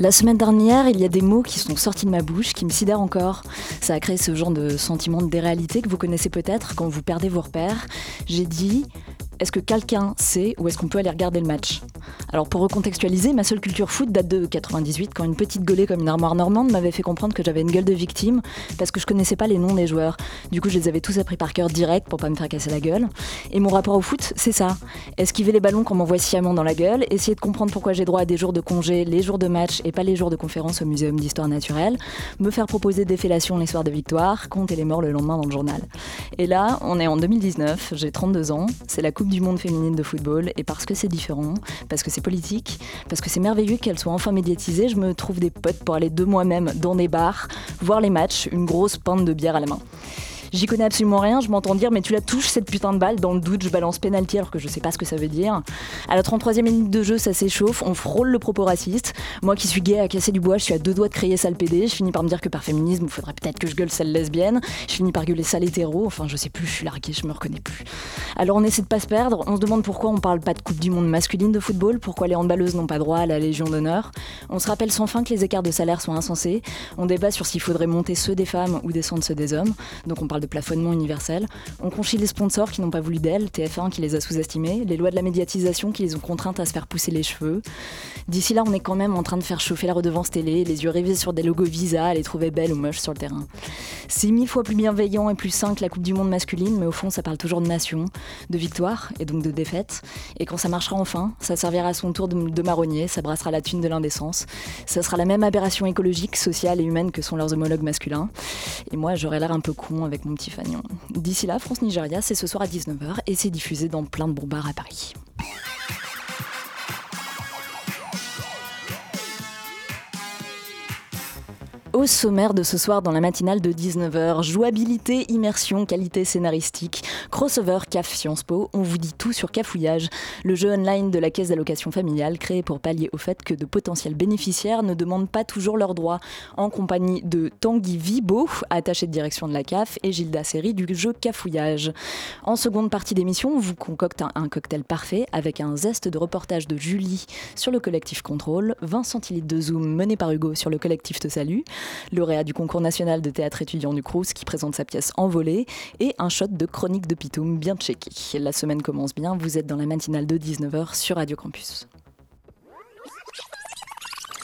La semaine dernière, il y a des mots qui sont sortis de ma bouche, qui me sidèrent encore. Ça a créé ce genre de sentiment de déréalité que vous connaissez peut-être quand vous perdez vos repères. J'ai dit est-ce que quelqu'un sait où est-ce qu'on peut aller regarder le match? Alors pour recontextualiser, ma seule culture foot date de 98 quand une petite gaulée comme une armoire normande m'avait fait comprendre que j'avais une gueule de victime parce que je connaissais pas les noms des joueurs. Du coup, je les avais tous appris par cœur direct pour pas me faire casser la gueule. Et mon rapport au foot, c'est ça. Esquiver les ballons qu'on m'envoie sciemment dans la gueule, essayer de comprendre pourquoi j'ai droit à des jours de congé, les jours de match et pas les jours de conférence au Muséum d'histoire naturelle, me faire proposer des fellations les soirs de victoire, compter les morts le lendemain dans le journal. Et là, on est en 2019, j'ai 32 ans, c'est la Coupe du monde féminine de football et parce que c'est différent, parce que c'est politique, parce que c'est merveilleux qu'elle soit enfin médiatisée, je me trouve des potes pour aller de moi-même dans des bars, voir les matchs, une grosse pinte de bière à la main. J'y connais absolument rien, je m'entends dire mais tu la touches cette putain de balle, dans le doute je balance pénalty alors que je sais pas ce que ça veut dire. À la 33e minute de jeu ça s'échauffe, on frôle le propos raciste. Moi qui suis gay à casser du bois, je suis à deux doigts de crier sale PD, je finis par me dire que par féminisme il faudrait peut-être que je gueule sale lesbienne, je finis par gueuler sale hétéro, enfin je sais plus, je suis larguée, je me reconnais plus. Alors on essaie de pas se perdre, on se demande pourquoi on parle pas de Coupe du Monde masculine de football, pourquoi les handballeuses n'ont pas droit à la Légion d'honneur. On se rappelle sans fin que les écarts de salaire sont insensés, on débat sur s'il faudrait monter ceux des femmes ou descendre ceux des hommes, donc on parle de plafonnement universel on conchit les sponsors qui n'ont pas voulu d'elle, TF1 qui les a sous-estimés, les lois de la médiatisation qui les ont contraintes à se faire pousser les cheveux. D'ici là, on est quand même en train de faire chauffer la redevance télé, les yeux rivés sur des logos Visa, à les trouver belles ou moches sur le terrain. C'est mille fois plus bienveillant et plus sain que la Coupe du Monde masculine, mais au fond, ça parle toujours de nation, de victoire et donc de défaite. Et quand ça marchera enfin, ça servira à son tour de, marronnier, ça brassera la thune de l'indécence. Ça sera la même aberration écologique, sociale et humaine que sont leurs homologues masculins. Et moi, j'aurai l'air un peu con avec mon D'ici là, France-Nigeria, c'est ce soir à 19h et c'est diffusé dans plein de bars à Paris. Au sommaire de ce soir dans la matinale de 19h, jouabilité, immersion, qualité scénaristique, crossover CAF Sciences Po, on vous dit tout sur Cafouillage, le jeu online de la caisse d'allocation familiale créé pour pallier au fait que de potentiels bénéficiaires ne demandent pas toujours leurs droits, en compagnie de Tanguy Vibo, attaché de direction de la CAF, et Gilda Seri du jeu Cafouillage. En seconde partie d'émission, on vous concocte un, cocktail parfait avec un zeste de reportage de Julie sur le collectif Contrôle, 20 centilitres de Zoom mené par Hugo sur le collectif Te Salut, lauréat du concours national de théâtre étudiant du Crous qui présente sa pièce Envolée et un shot de chronique de Pitoum bien checké. La semaine commence bien, vous êtes dans la matinale de 19h sur Radio Campus.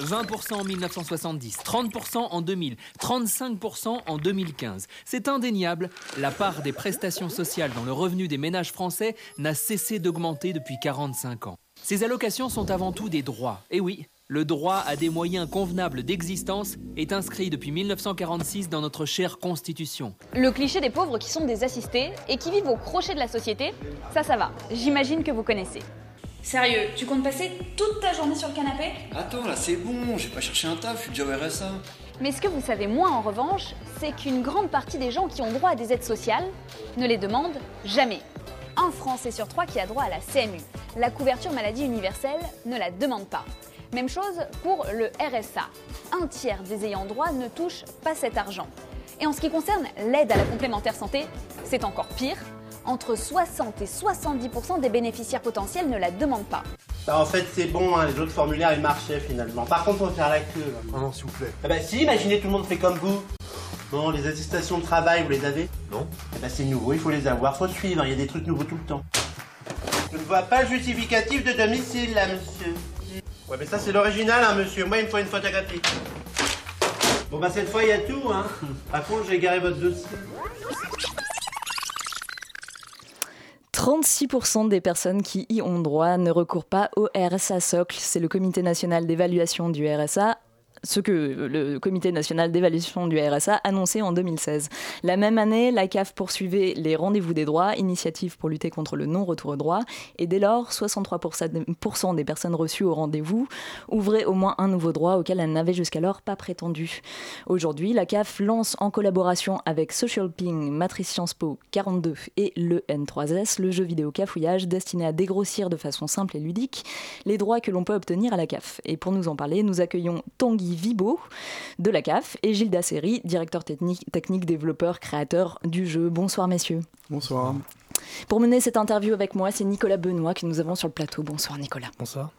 20% en 1970, 30% en 2000, 35% en 2015. C'est indéniable, la part des prestations sociales dans le revenu des ménages français n'a cessé d'augmenter depuis 45 ans. Ces allocations sont avant tout des droits. Et oui, le droit à des moyens convenables d'existence est inscrit depuis 1946 dans notre chère Constitution. Le cliché des pauvres qui sont des assistés et qui vivent au crochet de la société, ça, ça va. J'imagine que vous connaissez. Sérieux, tu comptes passer toute ta journée sur le canapé? Attends, là c'est bon, j'ai pas cherché un taf, je suis déjà au RSA. Mais ce que vous savez moins en revanche, c'est qu'une grande partie des gens qui ont droit à des aides sociales ne les demandent jamais. Un Français sur trois qui a droit à la CMU, la couverture maladie universelle, ne la demande pas. Même chose pour le RSA. Un tiers des ayants droit ne touchent pas cet argent. Et en ce qui concerne l'aide à la complémentaire santé, c'est encore pire. Entre 60 et 70% des bénéficiaires potentiels ne la demandent pas. Bah en fait c'est bon, hein, les autres formulaires ils marchaient finalement. Par contre faut faire la queue. Là. Oh non s'il vous plaît. Ah bah si, imaginez tout le monde fait comme vous. Bon, les attestations de travail, vous les avez? Non. Ah bah c'est nouveau, il faut les avoir, faut suivre, il y a des trucs nouveaux tout le temps. Je ne vois pas le justificatif de domicile là, monsieur. Ouais, mais ça c'est l'original, hein, monsieur. Moi, il me faut une photographie. Bon, bah cette fois, il y a tout, hein. Par contre, j'ai garé votre dossier. 36% des personnes qui y ont droit ne recourent pas au RSA socle. C'est le Comité national d'évaluation du RSA ce que le Comité national d'évaluation du RSA annonçait en 2016. La même année, la CAF poursuivait les rendez-vous des droits, initiative pour lutter contre le non-retour au droit, et dès lors, 63% des personnes reçues au rendez-vous ouvraient au moins un nouveau droit auquel elles n'avaient jusqu'alors pas prétendu. Aujourd'hui, la CAF lance en collaboration avec Social Ping, Matrice Sciences Po 42 et le N3S le jeu vidéo cafouillage destiné à dégrossir de façon simple et ludique les droits que l'on peut obtenir à la CAF. Et pour nous en parler, nous accueillons Tanguy Vibo de la CAF et Gilles Dasséry, directeur technique, technique, développeur, créateur du jeu. Bonsoir messieurs. Bonsoir. Pour mener cette interview avec moi, c'est Nicolas Benoît que nous avons sur le plateau. Bonsoir Nicolas. Bonsoir.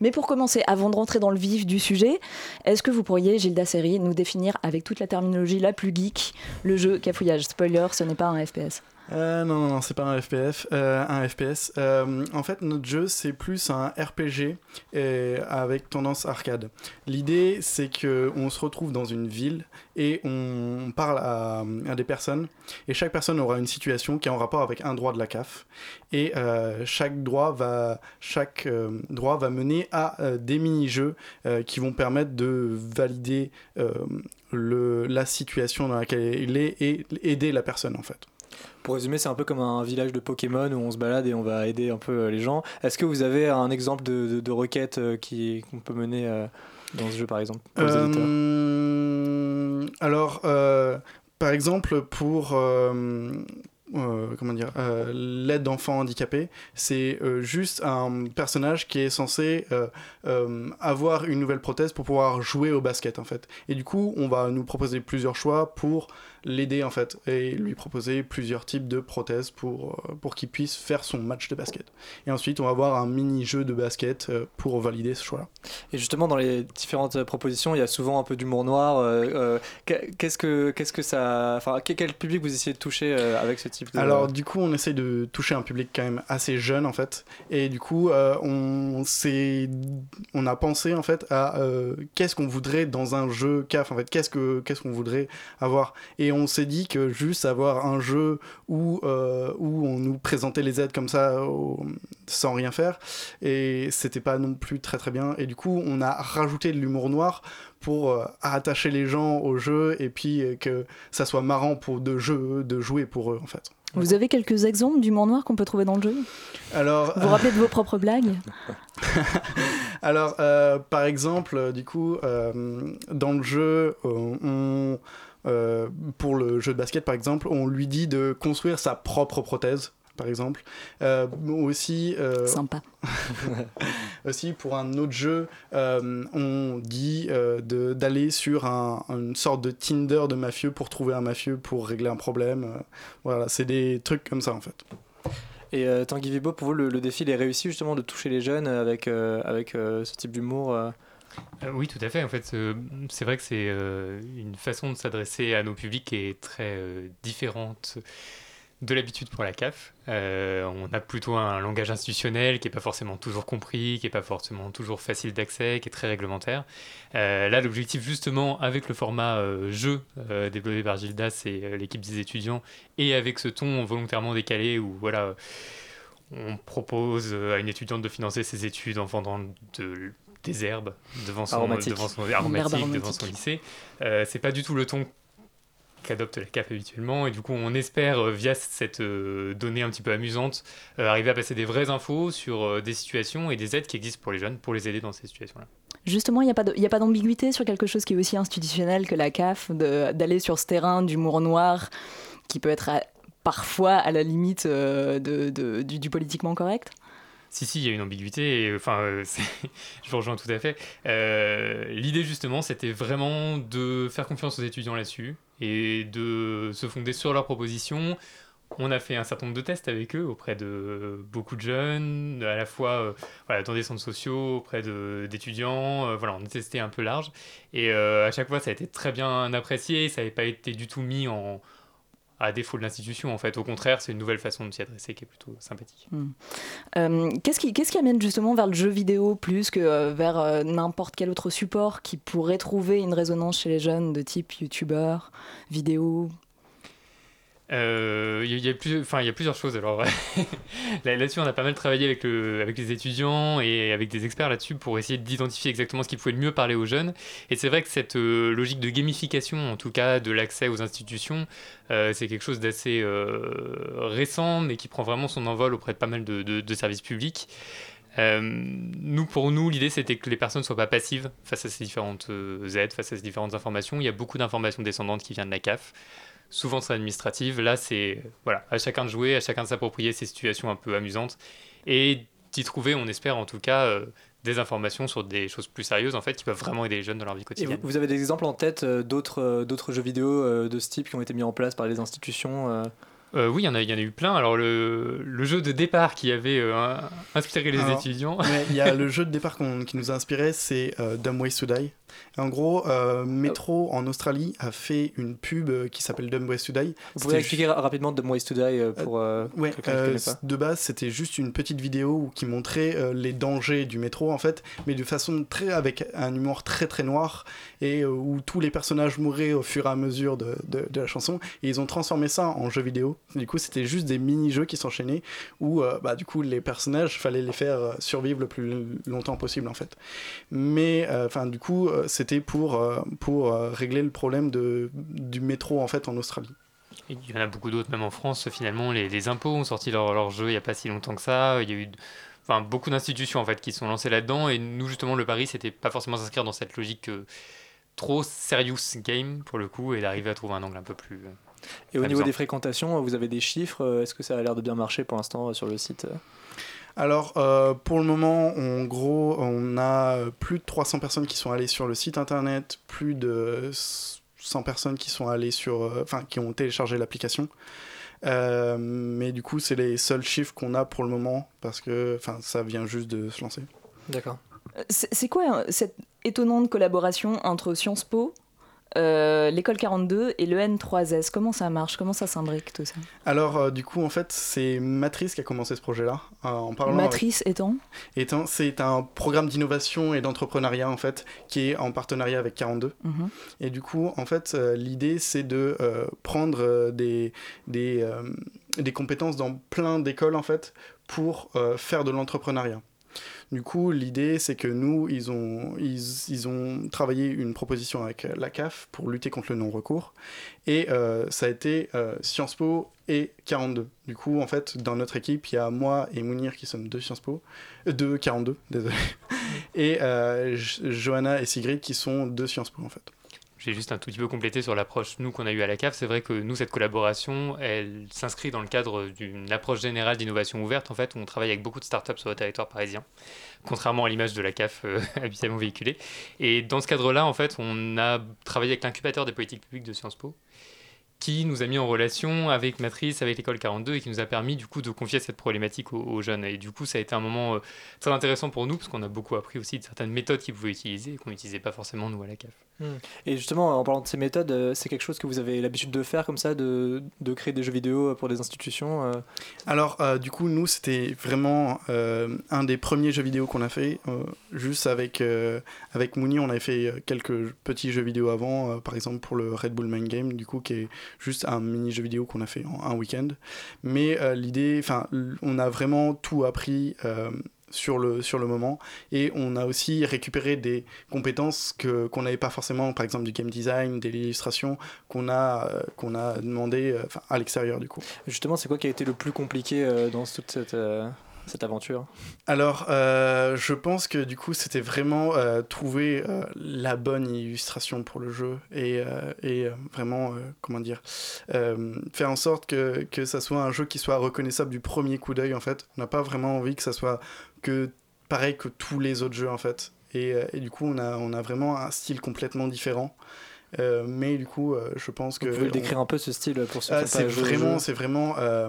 Mais pour commencer, avant de rentrer dans le vif du sujet, est-ce que vous pourriez, Gilles Dasséry, nous définir avec toute la terminologie la plus geek le jeu cafouillage Spoiler, ce n'est pas un FPS. Euh, non, non, non, c'est pas un FPF, euh, un FPS. Euh, en fait, notre jeu, c'est plus un RPG avec tendance arcade. L'idée, c'est que on se retrouve dans une ville et on parle à, des personnes et chaque personne aura une situation qui est en rapport avec un droit de la CAF et chaque droit va chaque droit va mener à des mini-jeux qui vont permettre de valider la situation dans laquelle il est et aider la personne en fait. Pour résumer, c'est un peu comme un village de Pokémon où on se balade et on va aider un peu euh, les gens. Est-ce que vous avez un exemple de, de, requête euh, qu'on peut mener euh, dans ce jeu, par exemple Alors, par exemple, pour comment dire, l'aide d'enfants handicapés, c'est juste un personnage qui est censé avoir une nouvelle prothèse pour pouvoir jouer au basket en fait. Et du coup, on va nous proposer plusieurs choix pour l'aider en fait et lui proposer plusieurs types de prothèses pour, euh, pour qu'il puisse faire son match de basket. Et ensuite, on va avoir un mini-jeu de basket euh, pour valider ce choix-là. Et justement, dans les différentes propositions, il y a souvent un peu d'humour noir. Euh, qu'est-ce que qu'est-ce que ça, enfin, quel public vous essayez de toucher avec ce type Alors, du coup, on essaye de toucher un public quand même assez jeune en fait. Et du coup, on on a pensé en fait à qu'est-ce qu'on voudrait dans un jeu CAF en fait. Qu'est-ce que qu'est-ce qu'on voudrait avoir? Et et on s'est dit que juste avoir un jeu où, euh, où on nous présentait les aides comme ça sans rien faire, et c'était pas non plus très très bien. Et du coup, on a rajouté de l'humour noir pour euh, attacher les gens au jeu et puis euh, que ça soit marrant pour de, jeu, de jouer pour eux en fait. Vous avez quelques exemples d'humour noir qu'on peut trouver dans le jeu? Alors, vous vous rappelez de vos propres blagues? Alors, par exemple, du coup, dans le jeu, on, euh, pour le jeu de basket, par exemple, on lui dit de construire sa propre prothèse par exemple. Euh, aussi, euh, Sympa. aussi, pour un autre jeu, on dit d'aller sur une sorte de Tinder de mafieux pour trouver un mafieux pour régler un problème. voilà, c'est des trucs comme ça en fait. Et Tanguy Vibo, pour vous, le, le, défi est réussi justement de toucher les jeunes avec, avec ce type d'humour euh, oui, tout à fait. En fait, euh, c'est vrai que c'est euh, une façon de s'adresser à nos publics qui est très différente de l'habitude pour la CAF. on a plutôt un langage institutionnel qui n'est pas forcément toujours compris, qui n'est pas forcément toujours facile d'accès, qui est très réglementaire. là, l'objectif, justement, avec le format jeu développé par Gildas et l'équipe des étudiants, et avec ce ton volontairement décalé où, voilà, on propose à une étudiante de financer ses études en vendant de des herbes devant son, devant son, devant son lycée. Euh, c'est pas du tout le ton qu'adopte la CAF habituellement et du coup on espère euh, via cette euh, donnée un petit peu amusante arriver à passer des vraies infos sur des situations et des aides qui existent pour les jeunes pour les aider dans ces situations-là. Justement, il n'y a pas d'ambiguïté sur quelque chose qui est aussi institutionnel que la CAF, d'aller sur ce terrain d'humour noir qui peut être parfois à la limite de, du politiquement correct? Si, si, il y a une ambiguïté. Et, enfin, euh, je vous rejoins tout à fait. Euh, l'idée, justement, c'était vraiment de faire confiance aux étudiants là-dessus et de se fonder sur leurs propositions. On a fait un certain nombre de tests avec eux auprès de beaucoup de jeunes, à la fois euh, dans des centres sociaux, auprès d'étudiants. voilà, on a testé un peu large. Et à chaque fois, ça a été très bien apprécié. Ça n'avait pas été du tout mis en, à défaut de l'institution. En fait, au contraire, c'est une nouvelle façon de s'y adresser qui est plutôt sympathique. Hmm. Euh, qu'est-ce qui, amène justement vers le jeu vidéo plus que euh, vers euh, n'importe quel autre support qui pourrait trouver une résonance chez les jeunes de type youtubeur, vidéo euh, il y, a plusieurs choses. Là-dessus, on a pas mal travaillé avec, le, avec les étudiants et avec des experts là-dessus pour essayer d'identifier exactement ce qui pouvait le mieux parler aux jeunes. Et c'est vrai que cette euh, logique de gamification, en tout cas de l'accès aux institutions, euh, c'est quelque chose d'assez récent, mais qui prend vraiment son envol auprès de pas mal de services publics. nous, pour nous, l'idée c'était que les personnes ne soient pas passives face à ces différentes aides, face à ces différentes informations. Il y a beaucoup d'informations descendantes qui viennent de la CAF souvent c'est administrative. Là, c'est voilà, à chacun de jouer, à chacun de s'approprier ces situations un peu amusantes et d'y trouver, on espère en tout cas, euh, des informations sur des choses plus sérieuses en fait qui peuvent vraiment aider les jeunes dans leur vie quotidienne. vous, avez des exemples en tête euh, d'autres euh, d'autres jeux vidéo de ce type qui ont été mis en place par les institutions euh, oui, il y, en a, y en a eu plein. Alors, le, le jeu de départ qui avait euh, inspiré les étudiants. Il y a le jeu de départ qui nous a inspiré, c'est euh, Dumb Ways to Die. En gros, euh, Metro en Australie a fait une pub qui s'appelle Dumb Ways to Die. Vous pouvez expliquer rapidement Dumb Ways to Die pour ouais, De base, c'était juste une petite vidéo qui montrait les dangers du métro, en fait, mais de façon très. avec un humour très très noir et où tous les personnages mouraient au fur et à mesure de, de, de la chanson. Et ils ont transformé ça en jeu vidéo. Du coup, c'était juste des mini-jeux qui s'enchaînaient où, euh, bah, du coup, les personnages, fallait les faire euh, survivre le plus longtemps possible, en fait. Mais, euh, enfin, du coup, c'était pour, pour régler le problème de, du métro, en fait, en Australie. il y en a beaucoup d'autres, même en France, finalement, les, les impôts ont sorti leur, leur jeu il n'y a pas si longtemps que ça. Il y a eu enfin, beaucoup d'institutions, en fait, qui sont lancées là-dedans. Et nous, justement, le pari, c'était pas forcément s'inscrire dans cette logique trop serious game, pour le coup, et d'arriver à trouver un angle un peu plus et au niveau des fréquentations, vous avez des chiffres euh, Est-ce que ça a l'air de bien marcher pour l'instant euh, sur le site alors, euh, pour le moment, en gros, on a plus de 300 personnes qui sont allées sur le site internet, plus de 100 personnes qui sont allées sur, enfin, qui ont téléchargé l'application. mais du coup, c'est les seuls chiffres qu'on a pour le moment parce que, enfin, ça vient juste de se lancer. D'accord. C'est quoi cette étonnante collaboration entre Sciences Po, euh, l'école 42 et le N3S. Comment ça marche? Comment ça s'imbrique tout ça? Alors, euh, du coup, en fait, c'est Matrice qui a commencé ce projet-là. Euh, en parlant Matrice étant Étant, c'est un programme d'innovation et d'entrepreneuriat, en fait, qui est en partenariat avec 42. Mhm. Et du coup, en fait, l'idée, c'est de prendre des, des, des compétences dans plein d'écoles, en fait, pour faire de l'entrepreneuriat. Du coup, l'idée, c'est que nous, ils ont, ils, ont travaillé une proposition avec la CAF pour lutter contre le non-recours. Et euh, ça a été euh, Sciences Po et 42. Du coup, en fait, dans notre équipe, il y a moi et Mounir qui sommes de Sciences Po, euh, de 42, désolé, et Johanna et Sigrid qui sont de Sciences Po, en fait. J'ai juste un tout petit peu complété sur l'approche nous qu'on a eu à la CAF. C'est vrai que nous, cette collaboration, elle s'inscrit dans le cadre d'une approche générale d'innovation ouverte. En fait, on travaille avec beaucoup de startups sur le territoire parisien, contrairement à l'image de la CAF euh, habituellement véhiculée. Et dans ce cadre-là, en fait, on a travaillé avec l'incubateur des politiques publiques de Sciences Po qui nous a mis en relation avec Matrice, avec l'école 42 et qui nous a permis du coup de confier cette problématique aux, jeunes. Et du coup, ça a été un moment euh, très intéressant pour nous parce qu'on a beaucoup appris aussi de certaines méthodes qu'ils pouvaient utiliser et qu'on n'utilisait pas forcément nous à la CAF. Hmm. Et justement, en parlant de ces méthodes, euh, c'est quelque chose que vous avez l'habitude de faire comme ça, de, de, créer des jeux vidéo pour des institutions euh? Alors, du coup, nous, c'était vraiment un des premiers jeux vidéo qu'on a fait. juste avec, avec Mouni, on avait fait quelques petits jeux vidéo avant, par exemple pour le Red Bull Mind Game, du coup, qui est juste un mini jeu vidéo qu'on a fait en un week-end. Mais euh, l'idée, enfin, on a vraiment tout appris euh, sur le, sur le moment. Et on a aussi récupéré des compétences que, qu'on n'avait pas forcément, par exemple du game design, de l'illustration, qu'on a, euh, qu'on a demandé à l'extérieur du coup. Justement, c'est quoi qui a été le plus compliqué dans toute cette cette aventure Alors, euh, je pense que du coup, c'était vraiment euh, trouver euh, la bonne illustration pour le jeu et, vraiment, comment dire, faire en sorte que, que ça soit un jeu qui soit reconnaissable du premier coup d'œil, en fait. On n'a pas vraiment envie que ça soit que pareil que tous les autres jeux, en fait. Et, et du coup, on a, on a vraiment un style complètement différent. Euh, mais du coup, euh, je pense que. Vous pouvez décrire un peu ce style pour ceux qui C'est vraiment, c'est vraiment euh,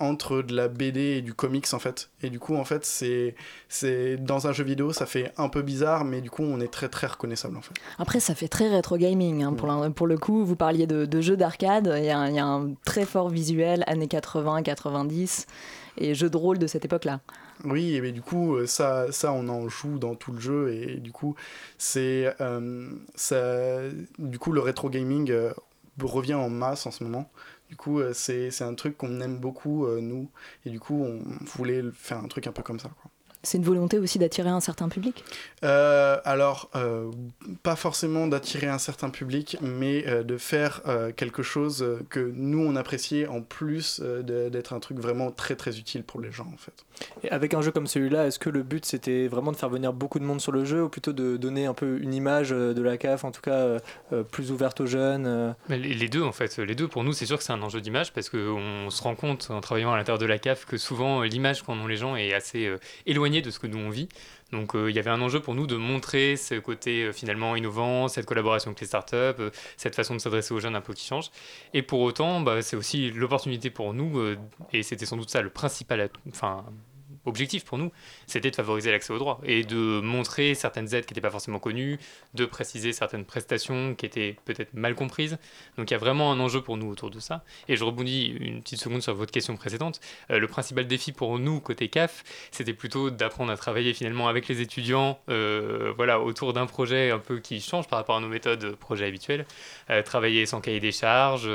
entre de la BD et du comics en fait. Et du coup, en fait, c'est c'est dans un jeu vidéo, ça fait un peu bizarre, mais du coup, on est très très reconnaissable en fait. Après, ça fait très rétro gaming. Hein, pour, pour, le coup, vous parliez de, de jeux d'arcade. Il y, y, a un très fort visuel années 80, 90 et jeux de rôle de cette époque-là. Oui, mais du coup, euh, ça, ça, on en joue dans tout le jeu, et du coup, c'est. Euh, du coup, le rétro gaming, euh, revient en masse en ce moment. Du coup, c'est un truc qu'on aime beaucoup, nous. Et du coup, on voulait faire un truc un peu comme ça. Quoi. C'est une volonté aussi d'attirer un certain public euh, Alors, euh, pas forcément d'attirer un certain public, mais euh, de faire quelque chose que nous, on appréciait en plus d'être un truc vraiment très très utile pour les gens en fait. Et avec un jeu comme celui-là, est-ce que le but c'était vraiment de faire venir beaucoup de monde sur le jeu ou plutôt de donner un peu une image de la CAF, en tout cas plus ouverte aux jeunes Les deux en fait, les deux pour nous c'est sûr que c'est un enjeu d'image parce qu'on se rend compte en travaillant à l'intérieur de la CAF que souvent l'image qu'en ont les gens est assez éloignée de ce que nous on vit. Donc euh, il y avait un enjeu pour nous de montrer ce côté euh, finalement innovant, cette collaboration avec les startups, euh, cette façon de s'adresser aux jeunes un peu qui change. Et pour autant, bah, c'est aussi l'opportunité pour nous, et c'était sans doute ça le principal, enfin objectif pour nous, c'était de favoriser l'accès aux droits et de montrer certaines aides qui n'étaient pas forcément connues, de préciser certaines prestations qui étaient peut-être mal comprises. Donc il y a vraiment un enjeu pour nous autour de ça. Et je rebondis une petite seconde sur votre question précédente. Euh, le principal défi pour nous, côté CAF, c'était plutôt d'apprendre à travailler finalement avec les étudiants euh, voilà, autour d'un projet un peu qui change par rapport à nos méthodes projet habituelles. Euh, travailler sans cahier des charges,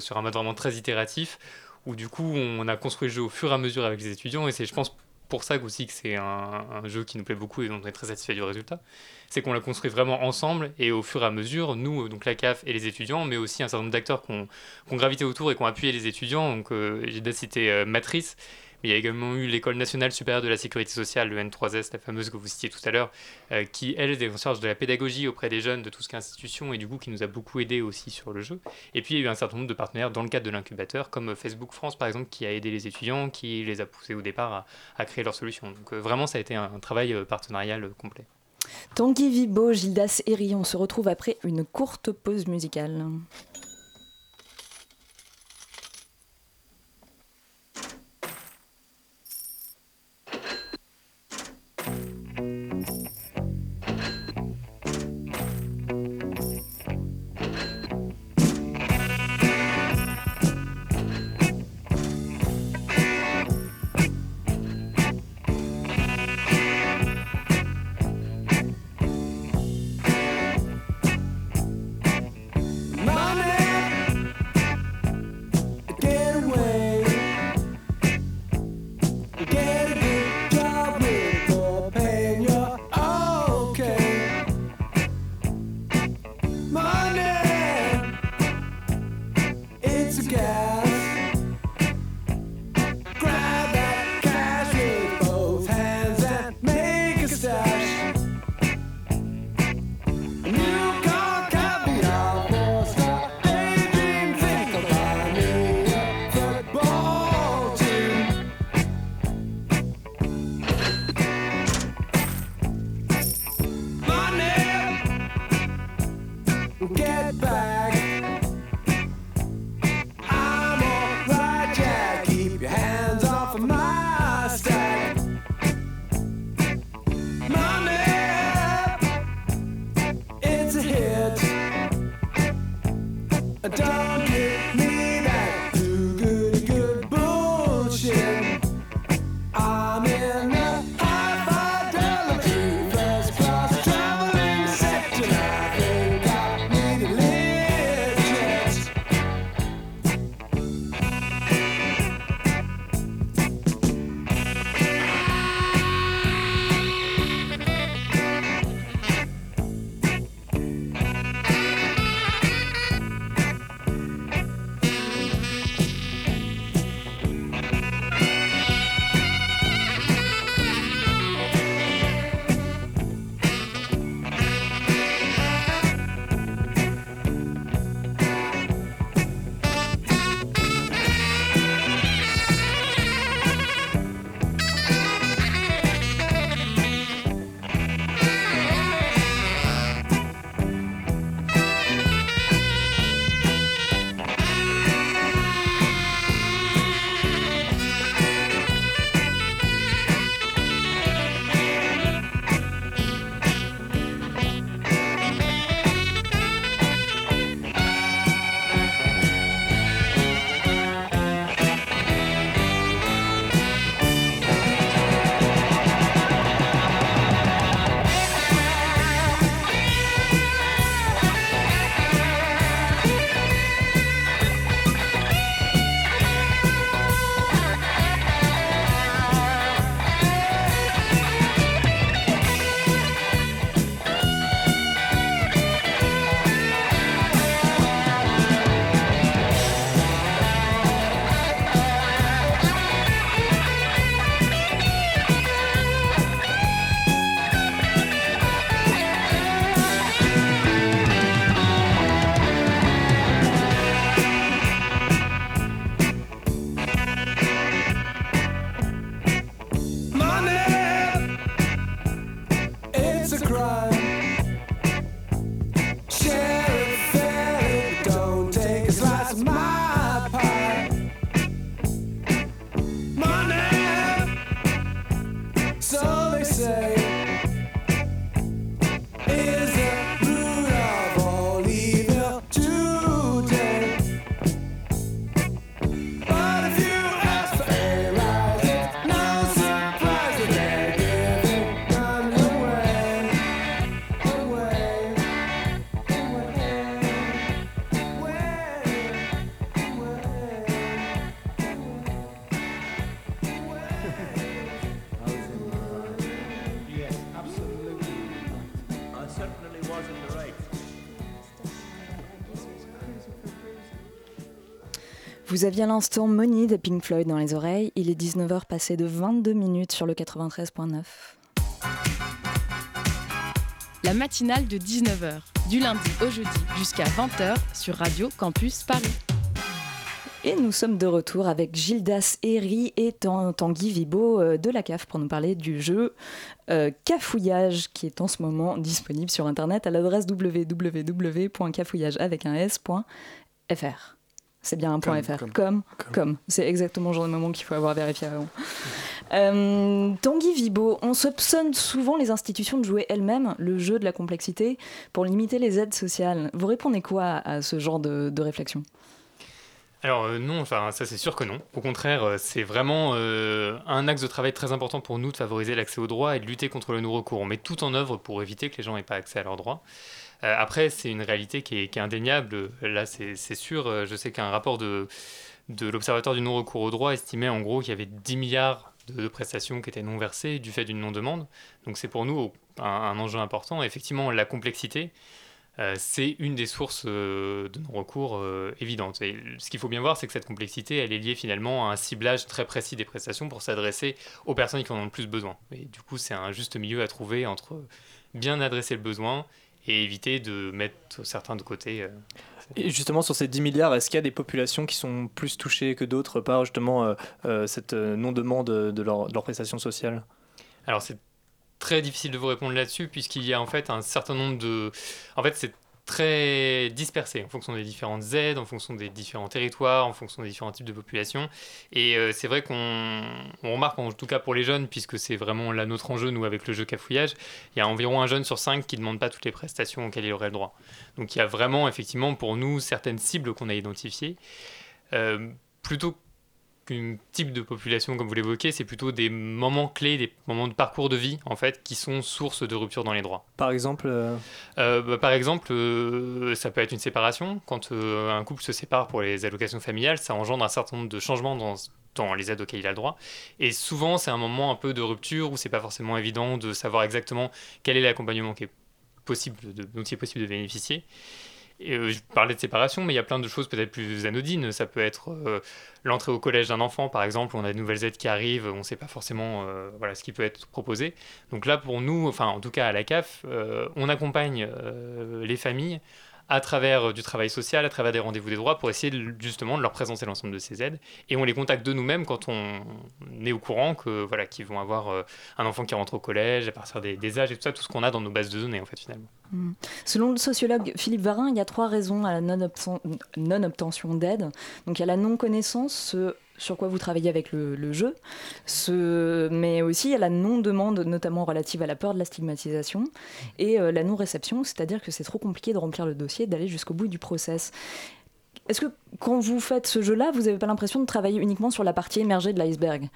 sur un mode vraiment très itératif où du coup on a construit le jeu au fur et à mesure avec les étudiants et c'est je pense pour ça aussi que c'est un, jeu qui nous plaît beaucoup et dont on est très satisfait du résultat. C'est qu'on l'a construit vraiment ensemble et au fur et à mesure, nous, donc la CAF et les étudiants, mais aussi un certain nombre d'acteurs qui ont, gravité autour et qui ont appuyé les étudiants. Donc euh, j'ai déjà cité euh, Il y a également eu l'École nationale supérieure de la sécurité sociale, le N3S, la fameuse que vous citiez tout à l'heure, euh, qui, elle, est en charge de la pédagogie auprès des jeunes de tout ce qui est institution et du coup qui nous a beaucoup aidé aussi sur le jeu. Et puis il y a eu un certain nombre de partenaires dans le cadre de l'incubateur, comme Facebook France par exemple, qui a aidé les étudiants, qui les a poussés au départ à, créer leur solution. Donc euh, vraiment, ça a été un, travail euh, partenarial complet. Tanguy Vibo, Gildas et on se retrouve après une courte pause musicale. Vous aviez à l'instant Money de Pink Floyd dans les oreilles. Il est 19h passé de 22 minutes sur le 93.9. La matinale de 19h, du lundi au jeudi jusqu'à 20h sur Radio Campus Paris. Et nous sommes de retour avec Gildas Herry et Tanguy Vibo euh, de la CAF pour nous parler du jeu euh, Cafouillage qui est en ce moment disponible sur internet à l'adresse www.cafouillage avec un s.fr. C'est bien un point .fr. Comme, comme. C'est exactement le genre de moment qu'il faut avoir vérifié avant. Euh, Tanguy Vibo, on soupçonne souvent les institutions de jouer elles-mêmes le jeu de la complexité pour limiter les aides sociales. Vous répondez quoi à ce genre de, réflexion? Alors euh, non, enfin ça c'est sûr que non. Au contraire, euh, c'est vraiment un axe de travail très important pour nous de favoriser l'accès aux droits et de lutter contre le non-recours. On met tout en œuvre pour éviter que les gens n'aient pas accès à leurs droits. Euh, après, c'est une réalité qui est, indéniable. Là, c'est sûr. Euh, je sais qu'un rapport de, de l'Observatoire du non-recours au droit estimait en gros qu'il y avait 10 milliards de, prestations qui étaient non versées du fait d'une non-demande. Donc c'est pour nous un, enjeu important. Effectivement, la complexité, euh, c'est une des sources de non-recours évidentes. Et ce qu'il faut bien voir, c'est que cette complexité, elle est liée finalement à un ciblage très précis des prestations pour s'adresser aux personnes qui en ont le plus besoin. Et du coup, c'est un juste milieu à trouver entre bien adresser le besoin et éviter de mettre certains de côté. Euh. Et justement, sur ces 10 milliards, est-ce qu'il y a des populations qui sont plus touchées que d'autres par justement euh, euh, cette non-demande de leur, de leur prestation sociale? Alors, c'est très difficile de vous répondre là-dessus, puisqu'il y a en fait un certain nombre de. En fait, c'est très dispersé en fonction des différentes aides, en fonction des différents territoires, en fonction des différents types de populations. Et euh, c'est vrai qu'on remarque, en tout cas pour les jeunes, puisque c'est vraiment là notre enjeu, nous, avec le jeu cafouillage, il y a environ un jeune sur cinq qui ne demande pas toutes les prestations auxquelles il aurait le droit. Donc il y a vraiment, effectivement, pour nous, certaines cibles qu'on a identifiées. Euh, plutôt qu'un type de population, comme vous l'évoquez, c'est plutôt des moments clés, des moments de parcours de vie, en fait, qui sont source de rupture dans les droits. Par exemple euh, euh, bah, Par exemple, euh, ça peut être une séparation. Quand un couple se sépare pour les allocations familiales, ça engendre un certain nombre de changements dans, dans les aides auxquelles il a le droit. Et souvent, c'est un moment un peu de rupture où c'est pas forcément évident de savoir exactement quel est l'accompagnement qui est possible de, dont il est possible de bénéficier. Euh, je parlais de séparation, mais il y a plein de choses peut-être plus anodines. Ça peut être euh, l'entrée au collège d'un enfant, par exemple, on a de nouvelles aides qui arrivent, on ne sait pas forcément euh, voilà, ce qui peut être proposé. Donc là, pour nous, enfin en tout cas à la CAF, on accompagne les familles à travers euh, du travail social, à travers des rendez-vous des droits, pour essayer justement de leur présenter l'ensemble de ces aides. Et on les contacte de nous-mêmes quand on est au courant que voilà qu'ils vont avoir euh, un enfant qui rentre au collège, à partir des, âges et tout ça, tout ce qu'on a dans nos bases de données en fait finalement. Hmm. Selon le sociologue Philippe Varin, il y a trois raisons à la non-obtention d'aide. Donc il y a la non-connaissance, sur quoi vous travaillez avec le, jeu, mais aussi à la non-demande, notamment relative à la peur de la stigmatisation, et euh, la non-réception, c'est-à-dire que c'est trop compliqué de remplir le dossier, d'aller jusqu'au bout du process. Est-ce que quand vous faites ce jeu-là, vous n'avez pas l'impression de travailler uniquement sur la partie émergée de l'iceberg?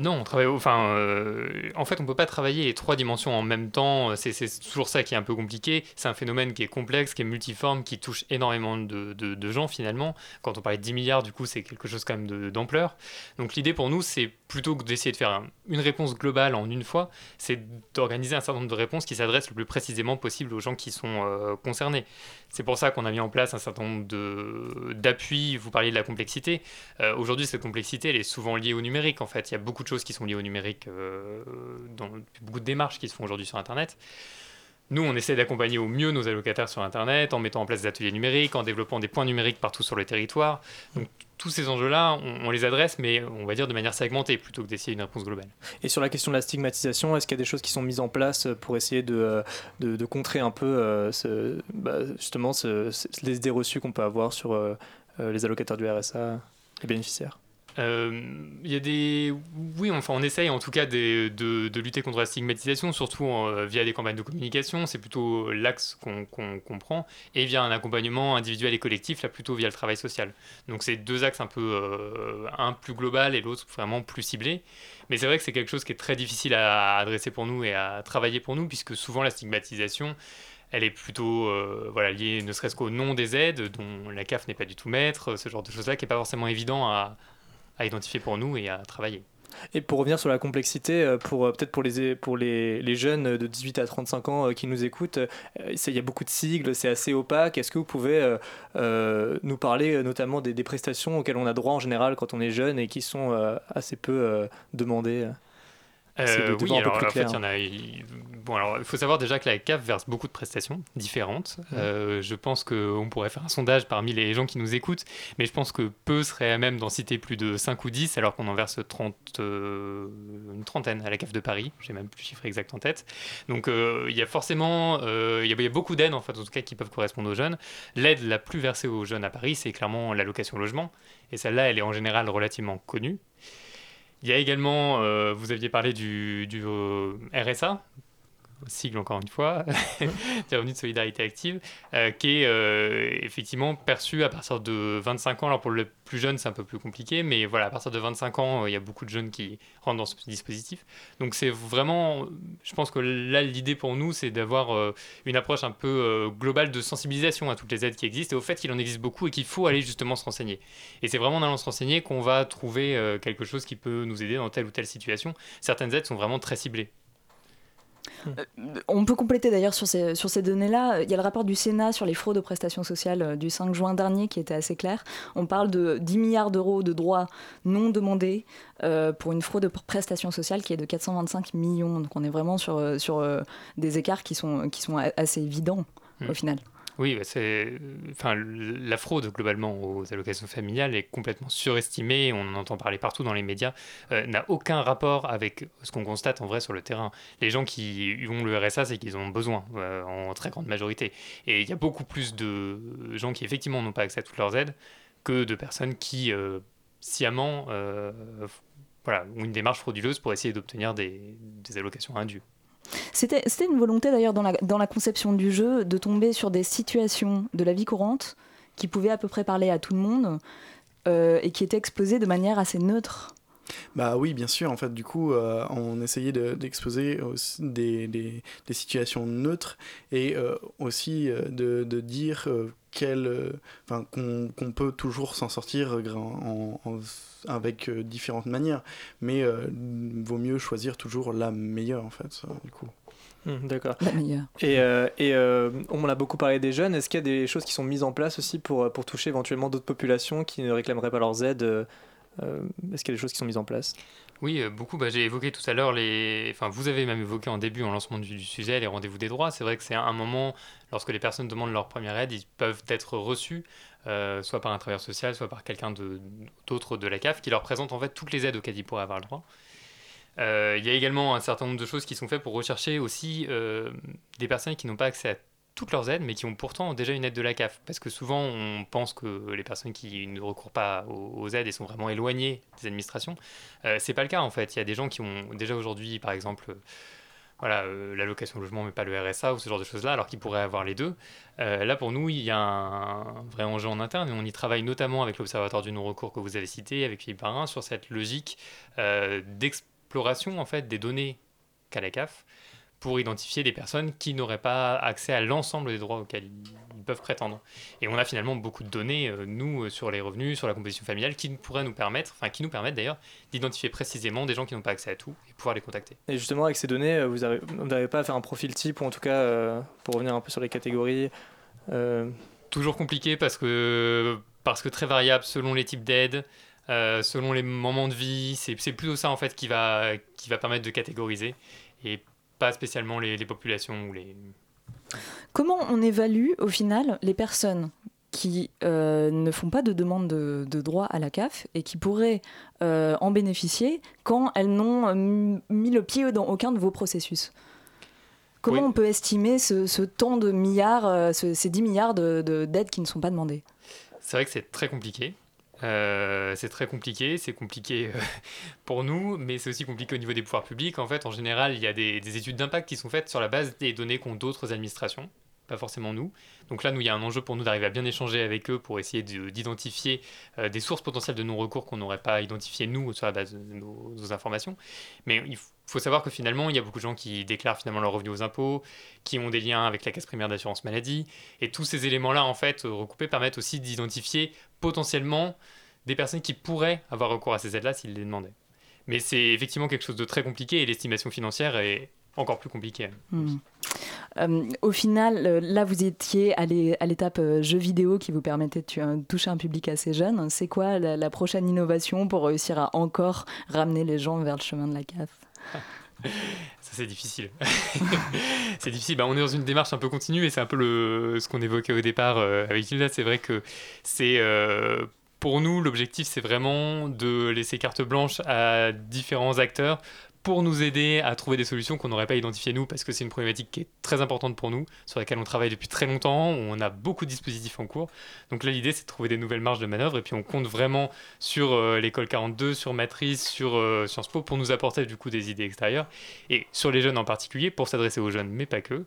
Non, on travaille. Euh, en fait, on peut pas travailler les trois dimensions en même temps. C'est toujours ça qui est un peu compliqué. C'est un phénomène qui est complexe, qui est multiforme, qui touche énormément de, de, gens finalement. Quand on parlait de 10 milliards, du coup, c'est quelque chose quand même d'ampleur. Donc l'idée pour nous, c'est plutôt que d'essayer de faire une réponse globale en une fois, c'est d'organiser un certain nombre de réponses qui s'adressent le plus précisément possible aux gens qui sont euh, concernés. C'est pour ça qu'on a mis en place un certain nombre d'appuis. Vous parliez de la complexité. Euh, aujourd'hui, cette complexité, elle est souvent liée au numérique. En fait, il y a beaucoup de choses qui sont liées au numérique euh, beaucoup de démarches qui se font aujourd'hui sur Internet. Nous, on essaie d'accompagner au mieux nos allocataires sur Internet en mettant en place des ateliers numériques, en développant des points numériques partout sur le territoire. Tous ces enjeux-là, on, les adresse, mais on va dire de manière segmentée plutôt que d'essayer une réponse globale. Et sur la question de la stigmatisation, est-ce qu'il y a des choses qui sont mises en place pour essayer de, euh, contrer un peu euh, bah, justement ce, les idées reçues qu'on peut avoir sur euh, les allocataires du RSA, les bénéficiaires? Euh, il des. Oui, enfin, on essaye en tout cas de, de, lutter contre la stigmatisation, surtout euh, via des campagnes de communication. C'est plutôt l'axe qu'on qu prend. Et via un accompagnement individuel et collectif, là plutôt via le travail social. Donc, c'est deux axes un peu. Euh, un plus global et l'autre vraiment plus ciblé. Mais c'est vrai que c'est quelque chose qui est très difficile à adresser pour nous et à travailler pour nous, puisque souvent la stigmatisation elle est plutôt voilà, liée ne serait-ce qu'au nom des aides, dont la CAF n'est pas du tout maître, ce genre de choses-là qui n'est pas forcément évident à, à identifier pour nous et à travailler. Et pour revenir sur la complexité, euh, euh, peut-être pour les jeunes de 18 à 35 ans euh, qui nous écoutent, il y a beaucoup de sigles, c'est assez opaque. Est-ce que vous pouvez nous parler notamment des, prestations auxquelles on a droit en général quand on est jeune et qui sont assez peu demandées euh, oui, alors, en fait, il y en a. Bon, alors, il faut savoir déjà que la CAF verse beaucoup de prestations différentes. Mmh. Euh, je pense qu'on pourrait faire un sondage parmi les gens qui nous écoutent, mais je pense que peu seraient à même d'en citer plus de 5 ou 10, alors qu'on en verse 30, euh, une trentaine à la CAF de Paris. J'ai même plus le chiffre exact en tête. Donc, il y a forcément. il, y a, beaucoup d'aides, en fait, en tout cas, qui peuvent correspondre aux jeunes. L'aide la plus versée aux jeunes à Paris, c'est clairement l'allocation logement. Et celle-là, elle est en général relativement connue. Il y a également, euh, vous aviez parlé du, du euh, RSA, sigle encore une fois, revenu de solidarité active, euh, qui est euh, effectivement perçu à partir de 25 ans. Alors pour le plus jeune, c'est un peu plus compliqué, mais voilà, à partir de 25 ans, il y a beaucoup de jeunes qui rentrent dans ce dispositif. Donc c'est vraiment, je pense que là, l'idée pour nous, c'est d'avoir euh, une approche un peu globale de sensibilisation à toutes les aides qui existent et au fait qu'il en existe beaucoup et qu'il faut aller justement se renseigner. Et c'est vraiment en allant se renseigner qu'on va trouver quelque chose qui peut nous aider dans telle ou telle situation. Certaines aides sont vraiment très ciblées. Euh, on peut compléter d'ailleurs sur ces, sur ces données-là. Il y a le rapport du Sénat sur les fraudes aux prestations sociales euh, du 5 juin dernier qui était assez clair. On parle de 10 milliards d'euros de droits non demandés euh, pour une fraude aux prestations sociales qui est de 425 millions. Donc on est vraiment sur, sur des écarts qui sont, qui sont assez évidents au mmh. final. Oui, bah, c'est, enfin, la fraude globalement aux allocations familiales est complètement surestimée. On en entend parler partout dans les médias. Euh, n'a aucun rapport avec ce qu'on constate en vrai sur le terrain. Les gens qui ont le RSA, c'est qu'ils ont besoin euh, en très grande majorité. Et il y a beaucoup plus de gens qui effectivement n'ont pas accès à toutes leurs aides que de personnes qui euh, sciemment voilà, ont une démarche frauduleuse pour essayer d'obtenir des, des allocations indues. C'était une volonté d'ailleurs dans la, conception du jeu de tomber sur des situations de la vie courante qui pouvaient à peu près parler à tout le monde euh, et qui étaient exposées de manière assez neutre. Bah oui, bien sûr. En fait, du coup, euh, on essayait d'exposer des, des, des, situations neutres et euh, aussi de, de, dire qu'on peut toujours s'en sortir en, avec différentes manières, mais vaut mieux choisir toujours la meilleure en fait, du coup. Mmh, d'accord. La meilleure. Et, et on a beaucoup parlé des jeunes. Est-ce qu'il y a des choses qui sont mises en place aussi pour, pour toucher éventuellement d'autres populations qui ne réclameraient pas leurs aides euh, est-ce qu'il y a des choses qui sont mises en place? Oui, euh, beaucoup. Bah, j'ai évoqué tout à l'heure les. Enfin, vous avez même évoqué en début, en lancement du, sujet, les rendez-vous des droits. C'est vrai que c'est un moment, lorsque les personnes demandent leur première aide, ils peuvent être reçus, euh, soit par un travailleur social, soit par quelqu'un d'autre de, la CAF, qui leur présente en fait toutes les aides auxquelles ils pourraient avoir le droit. Il y a également un certain nombre de choses qui sont faites pour rechercher aussi des personnes qui n'ont pas accès à toutes leurs aides, mais qui ont pourtant déjà une aide de la CAF. Parce que souvent, on pense que les personnes qui ne recourent pas aux, aides et sont vraiment éloignées des administrations, euh, c'est pas le cas en fait. Il y a des gens qui ont déjà aujourd'hui, par exemple, euh, voilà, euh, l'allocation logement, mais pas le RSA ou ce genre de choses-là, alors qu'ils pourraient avoir les deux. là, pour nous, il y a un, vrai enjeu en interne et on y travaille notamment avec l'Observatoire du non-recours que vous avez cité, avec Philippe Parrain, sur cette logique d'exploration en fait des données qu'a la CAF pour identifier des personnes qui n'auraient pas accès à l'ensemble des droits auxquels ils peuvent prétendre. Et on a finalement beaucoup de données, euh, nous, euh, sur les revenus, sur la composition familiale, qui pourraient nous permettre, enfin qui nous permettent d'ailleurs, d'identifier précisément des gens qui n'ont pas accès à tout et pouvoir les contacter. Et justement, avec ces données, euh, vous n'arrivez pas à faire un profil type, ou en tout cas, pour revenir un peu sur les catégories Toujours compliqué parce que, parce que très variable selon les types d'aides. selon les moments de vie, c'est plutôt ça en fait qui va, qui va permettre de catégoriser. Et pas spécialement les, populations ou les... Comment on évalue au final les personnes qui euh, ne font pas de demande de, droit à la CAF et qui pourraient euh, en bénéficier quand elles n'ont euh, mis le pied dans aucun de vos processus? Comment on peut estimer ce, temps de milliards, ces 10 milliards d'aides de, qui ne sont pas demandées? C'est vrai que c'est très compliqué. Euh, c'est très compliqué, c'est compliqué euh, pour nous, mais c'est aussi compliqué au niveau des pouvoirs publics. En fait, en général, il y a des, des études d'impact qui sont faites sur la base des données qu'ont d'autres administrations pas forcément nous. Donc là, nous, il y a un enjeu pour nous d'arriver à bien échanger avec eux pour essayer d'identifier euh, des sources potentielles de non-recours qu'on n'aurait pas identifiées nous sur la base de nos, informations. Mais il faut savoir que finalement, il y a beaucoup de gens qui déclarent finalement leurs revenus aux impôts, qui ont des liens avec la caisse primaire d'assurance maladie, et tous ces éléments-là, en fait, recoupés, permettent aussi d'identifier potentiellement des personnes qui pourraient avoir recours à ces aides-là s'ils les demandaient. Mais c'est effectivement quelque chose de très compliqué et l'estimation financière est encore plus compliquée. Hmm. Euh, au final, euh, là, vous étiez à l'étape euh, jeu vidéo qui vous permettait de toucher un public assez jeune. C'est quoi la, prochaine innovation pour réussir à encore ramener les gens vers le chemin de la CAF Ça, c'est difficile. c'est difficile. Bah, on est dans une démarche un peu continue et c'est un peu le, ce qu'on évoquait au départ avec Gilda. C'est vrai que c'est pour nous, l'objectif, c'est vraiment de laisser carte blanche à différents acteurs pour nous aider à trouver des solutions qu'on n'aurait pas identifiées nous, parce que c'est une problématique qui est très importante pour nous, sur laquelle on travaille depuis très longtemps, on a beaucoup de dispositifs en cours. Donc là, l'idée, c'est de trouver des nouvelles marges de manœuvre, et puis on compte vraiment sur euh, l'école 42, sur Matrice, sur euh, Sciences Po, pour nous apporter du coup des idées extérieures, et sur les jeunes en particulier, pour s'adresser aux jeunes, mais pas que.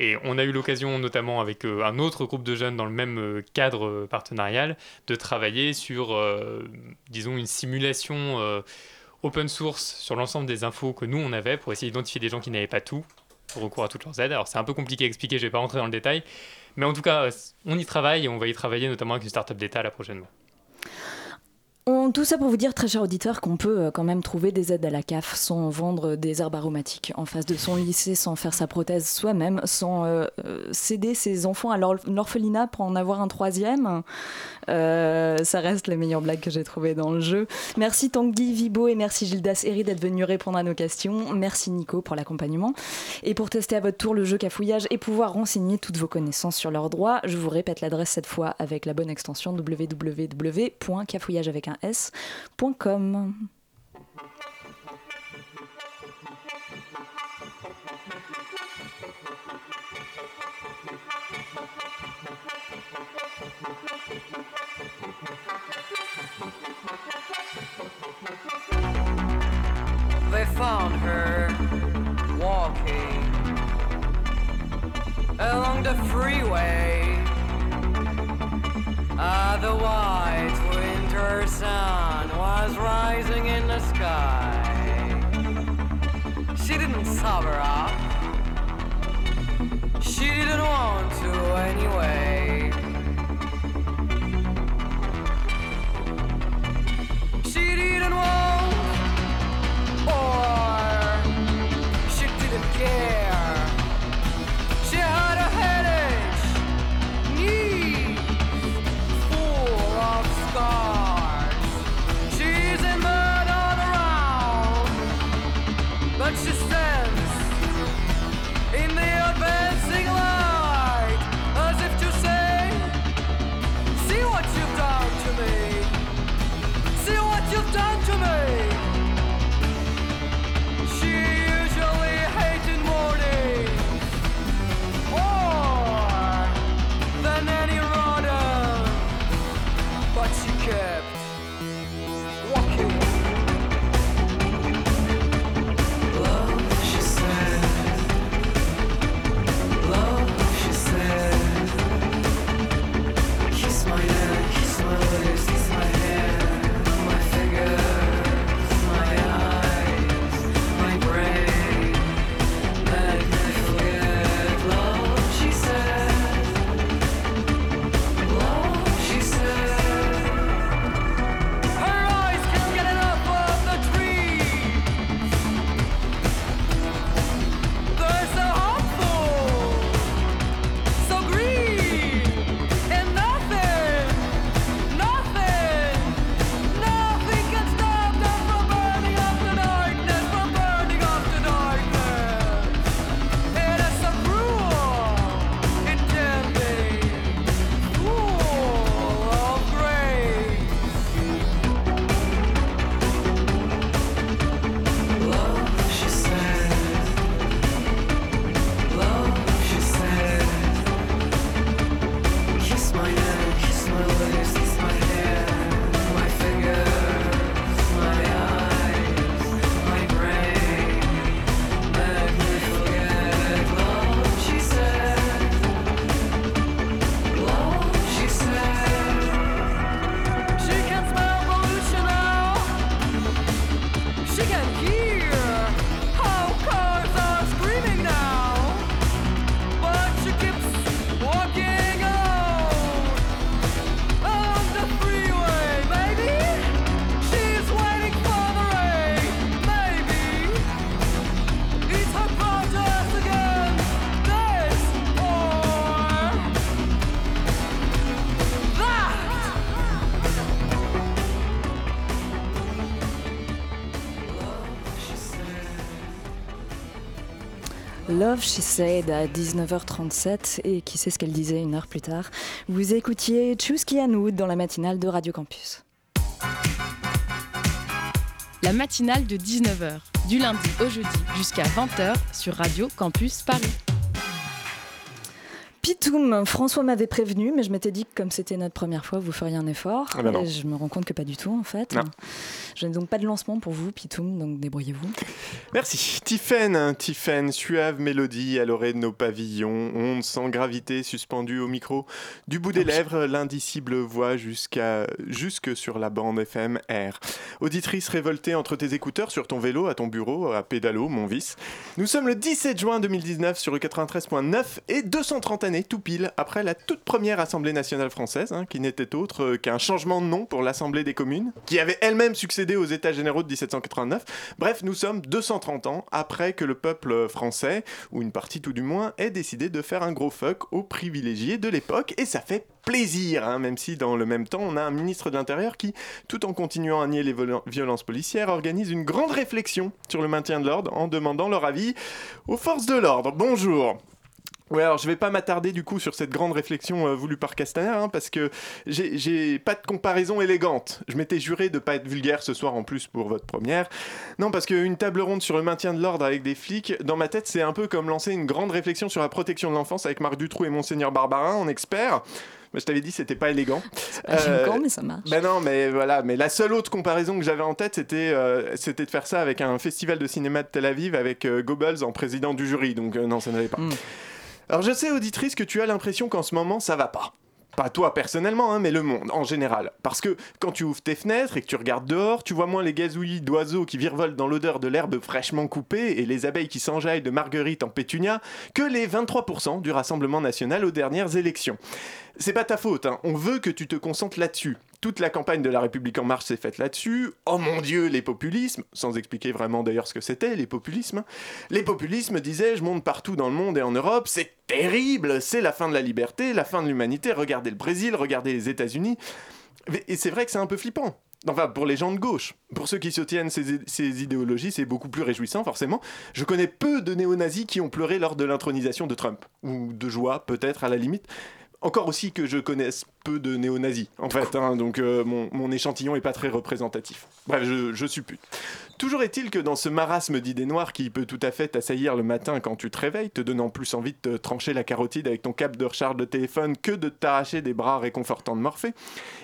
Et on a eu l'occasion, notamment avec euh, un autre groupe de jeunes dans le même cadre partenarial, de travailler sur, disons, une simulation open source sur l'ensemble des infos que nous on avait pour essayer d'identifier des gens qui n'avaient pas tout, recours à toutes leurs aides. Alors c'est un peu compliqué à expliquer, je vais pas rentrer dans le détail, mais en tout cas on y travaille et on va y travailler notamment avec une startup d'État la prochainement. On, tout ça pour vous dire, très cher auditeur, qu'on peut euh, quand même trouver des aides à la CAF sans vendre des herbes aromatiques en face de son lycée, sans faire sa prothèse soi-même, sans euh, euh, céder ses enfants à l'orphelinat pour en avoir un troisième. ça reste les meilleures blagues que j'ai trouvées dans le jeu. Merci Tanguy Vibo et merci Gildas Eri d'être venu répondre à nos questions. Merci Nico pour l'accompagnement. Et pour tester à votre tour le jeu cafouillage et pouvoir renseigner toutes vos connaissances sur leurs droits, je vous répète l'adresse cette fois avec la bonne extension www.cafouillage avec un s.com. They found her walking along the freeway. Ah, the sun was rising in the sky. She didn't sober up. She didn't want to anyway. Love She Said à 19h37 et qui sait ce qu'elle disait une heure plus tard. Vous écoutiez Chusky Wood dans la matinale de Radio Campus. La matinale de 19h, du lundi au jeudi jusqu'à 20h sur Radio Campus Paris. Pitoum, François m'avait prévenu, mais je m'étais dit que comme c'était notre première fois, vous feriez un effort. Ah ben et je me rends compte que pas du tout en fait. Non. Je n'ai donc pas de lancement pour vous, Pitoum, donc débrouillez-vous. Merci. Tiphaine, Tiphaine, suave mélodie à l'oreille de nos pavillons, onde sans gravité suspendue au micro, du bout des lèvres, l'indicible voix jusqu'à jusque sur la bande FM R. Auditrice révoltée entre tes écouteurs, sur ton vélo, à ton bureau, à pédalo, mon vice. Nous sommes le 17 juin 2019 sur le 93.9 et 230 tout pile après la toute première Assemblée nationale française, hein, qui n'était autre euh, qu'un changement de nom pour l'Assemblée des communes, qui avait elle-même succédé aux États généraux de 1789. Bref, nous sommes 230 ans après que le peuple français, ou une partie tout du moins, ait décidé de faire un gros fuck aux privilégiés de l'époque, et ça fait plaisir, hein, même si dans le même temps, on a un ministre de l'Intérieur qui, tout en continuant à nier les violen- violences policières, organise une grande réflexion sur le maintien de l'ordre en demandant leur avis aux forces de l'ordre. Bonjour Ouais, alors je vais pas m'attarder du coup sur cette grande réflexion euh, voulue par Castaner, hein, parce que j'ai- pas de comparaison élégante. Je m'étais juré de pas être vulgaire ce soir en plus pour votre première. Non, parce qu'une table ronde sur le maintien de l'ordre avec des flics, dans ma tête, c'est un peu comme lancer une grande réflexion sur la protection de l'enfance avec Marc Dutroux et Monseigneur Barbarin en expert. Bah, je t'avais dit, c'était pas élégant. pas choquant, mais ça marche. Ben non, mais voilà. Mais la seule autre comparaison que j'avais en tête, c'était euh, c'était de faire ça avec un festival de cinéma de Tel Aviv avec euh, Goebbels en président du jury. Donc euh, non, ça n'allait pas. Alors je sais, auditrice, que tu as l'impression qu'en ce moment, ça va pas. Pas toi personnellement, hein, mais le monde en général. Parce que quand tu ouvres tes fenêtres et que tu regardes dehors, tu vois moins les gazouillis d'oiseaux qui virevoltent dans l'odeur de l'herbe fraîchement coupée et les abeilles qui s'enjaillent de marguerite en pétunia que les 23% du Rassemblement national aux dernières élections. C'est pas ta faute, hein. on veut que tu te concentres là-dessus. Toute la campagne de la République en marche s'est faite là-dessus. Oh mon Dieu, les populismes, sans expliquer vraiment d'ailleurs ce que c'était, les populismes. Les populismes, disais-je, montent partout dans le monde et en Europe. C'est terrible, c'est la fin de la liberté, la fin de l'humanité. Regardez le Brésil, regardez les États-Unis. Et c'est vrai que c'est un peu flippant. Enfin, pour les gens de gauche. Pour ceux qui soutiennent ces, ces idéologies, c'est beaucoup plus réjouissant, forcément. Je connais peu de néo-nazis qui ont pleuré lors de l'intronisation de Trump. Ou de joie, peut-être, à la limite. Encore aussi que je connaisse peu de néo-nazis, en fait, hein, donc euh, mon, échantillon est pas très représentatif. Bref, je, je suppute. Toujours est-il que dans ce marasme d'idées noires qui peut tout à fait t'assaillir le matin quand tu te réveilles, te donnant plus envie de te trancher la carotide avec ton câble de recharge de téléphone que de t'arracher des bras réconfortants de Morphée,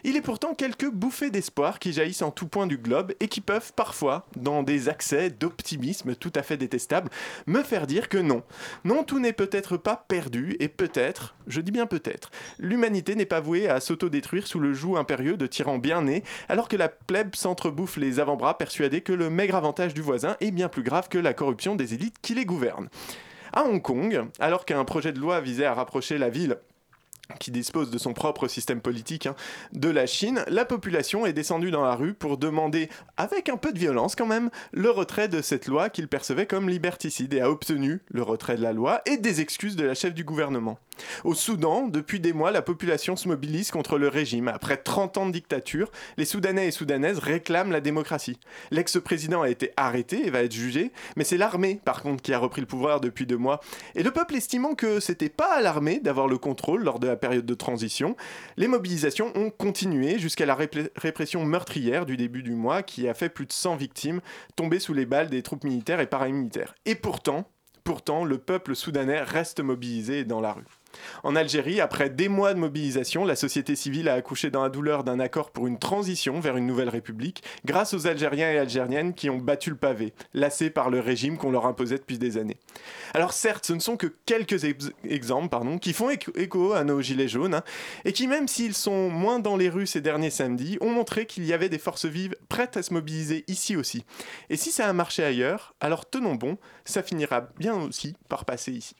il est pourtant quelques bouffées d'espoir qui jaillissent en tout point du globe et qui peuvent parfois, dans des accès d'optimisme tout à fait détestables, me faire dire que non. Non, tout n'est peut-être pas perdu et peut-être, je dis bien peut-être, l'humanité n'est pas vouée à s'autodétruire sous le joug impérieux de tyrans bien nés, alors que la plèbe s'entrebouffe les avant-bras persuadée que le maigre avantage du voisin est bien plus grave que la corruption des élites qui les gouvernent. À Hong Kong, alors qu'un projet de loi visait à rapprocher la ville qui dispose de son propre système politique hein, de la Chine, la population est descendue dans la rue pour demander, avec un peu de violence quand même, le retrait de cette loi qu'il percevait comme liberticide et a obtenu le retrait de la loi et des excuses de la chef du gouvernement. Au Soudan, depuis des mois, la population se mobilise contre le régime. Après 30 ans de dictature, les Soudanais et Soudanaises réclament la démocratie. L'ex-président a été arrêté et va être jugé, mais c'est l'armée, par contre, qui a repris le pouvoir depuis deux mois. Et le peuple estimant que c'était pas à l'armée d'avoir le contrôle lors de la période de transition, les mobilisations ont continué jusqu'à la répression meurtrière du début du mois qui a fait plus de 100 victimes tombées sous les balles des troupes militaires et paramilitaires. Et pourtant, pourtant, le peuple soudanais reste mobilisé dans la rue. En Algérie, après des mois de mobilisation, la société civile a accouché dans la douleur d'un accord pour une transition vers une nouvelle république, grâce aux Algériens et Algériennes qui ont battu le pavé, lassés par le régime qu'on leur imposait depuis des années. Alors certes, ce ne sont que quelques ex- exemples pardon, qui font écho- écho à nos gilets jaunes, hein, et qui même s'ils sont moins dans les rues ces derniers samedis, ont montré qu'il y avait des forces vives prêtes à se mobiliser ici aussi. Et si ça a marché ailleurs, alors tenons bon, ça finira bien aussi par passer ici.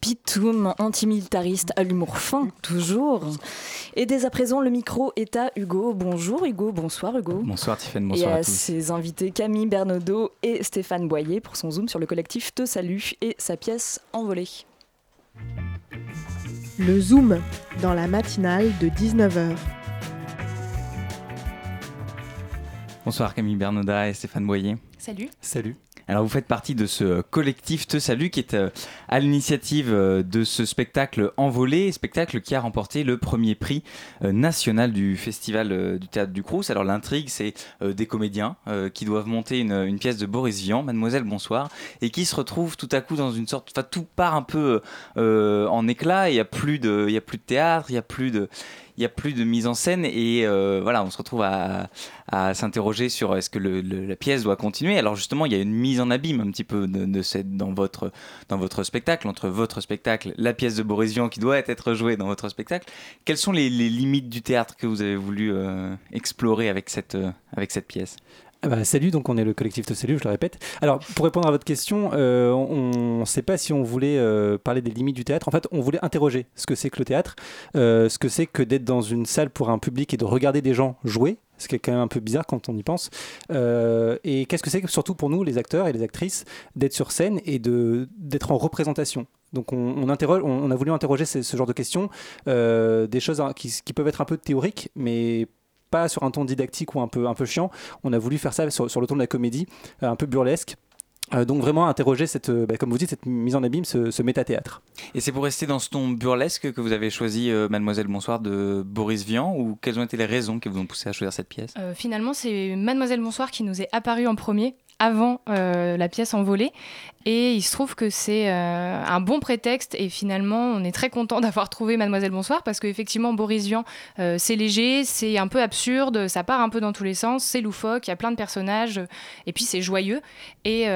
Pitoum, antimilitariste à l'humour fin, toujours. Et dès à présent, le micro est à Hugo. Bonjour Hugo, bonsoir Hugo. Bonsoir Tiffany, et bonsoir à à tous. ses invités Camille Bernaudot et Stéphane Boyer pour son zoom sur le collectif Te Salut et sa pièce Envolée. Le Zoom dans la matinale de 19h. Bonsoir Camille Bernauda et Stéphane Boyer. Salut. Salut. Alors vous faites partie de ce collectif Te Salut qui est euh, à l'initiative euh, de ce spectacle Envolé, spectacle qui a remporté le premier prix euh, national du festival du théâtre du Crous. Alors l'intrigue c'est des comédiens qui doivent monter une, pièce de Boris Vian, Mademoiselle Bonsoir, et qui se retrouvent tout à coup dans une sorte, enfin tout part un peu en éclat, il n'y a a plus de théâtre, il y a plus de il n'y a plus de mise en scène et euh, voilà, on se retrouve à, s'interroger sur est-ce que la pièce doit continuer. Alors justement, il y a une mise en abîme un petit peu de, cette, dans, votre, dans votre spectacle, entre votre spectacle, la pièce de Boris Vian qui doit être jouée dans votre spectacle. Quelles sont les, limites du théâtre que vous avez voulu euh, explorer avec cette, euh, avec cette pièce? Ah bah, salut, donc on est le collectif de Salut, je le répète. Alors, pour répondre à votre question, euh, on ne sait pas si on voulait euh, parler des limites du théâtre. En fait, on voulait interroger ce que c'est que le théâtre, euh, ce que c'est que d'être dans une salle pour un public et de regarder des gens jouer, ce qui est quand même un peu bizarre quand on y pense. et qu'est-ce que c'est surtout pour nous, les acteurs et les actrices, d'être sur scène et d'être en représentation donc on, a voulu interroger ce, genre de questions, des choses qui, qui, peuvent être un peu théoriques, mais pas sur un ton didactique ou un peu, un peu chiant. On a voulu faire ça sur, le ton de la comédie, euh, un peu burlesque. Euh, donc vraiment interroger cette, euh, bah, comme vous dites, cette mise en abîme, ce, ce métathéâtre. Et c'est pour rester dans ce ton burlesque que vous avez choisi Mademoiselle Bonsoir de Boris Vian ou quelles ont été les raisons qui vous ont poussé à choisir cette pièce? Finalement, c'est Mademoiselle Bonsoir qui nous est apparue en premier avant euh, la pièce envolée. Et il se trouve que c'est euh, un bon prétexte. Et finalement, on est très content d'avoir trouvé Mademoiselle Bonsoir parce qu'effectivement, Boris Vian, euh, c'est léger, c'est un peu absurde, ça part un peu dans tous les sens, c'est loufoque, il y a plein de personnages. Et puis, c'est joyeux. Et,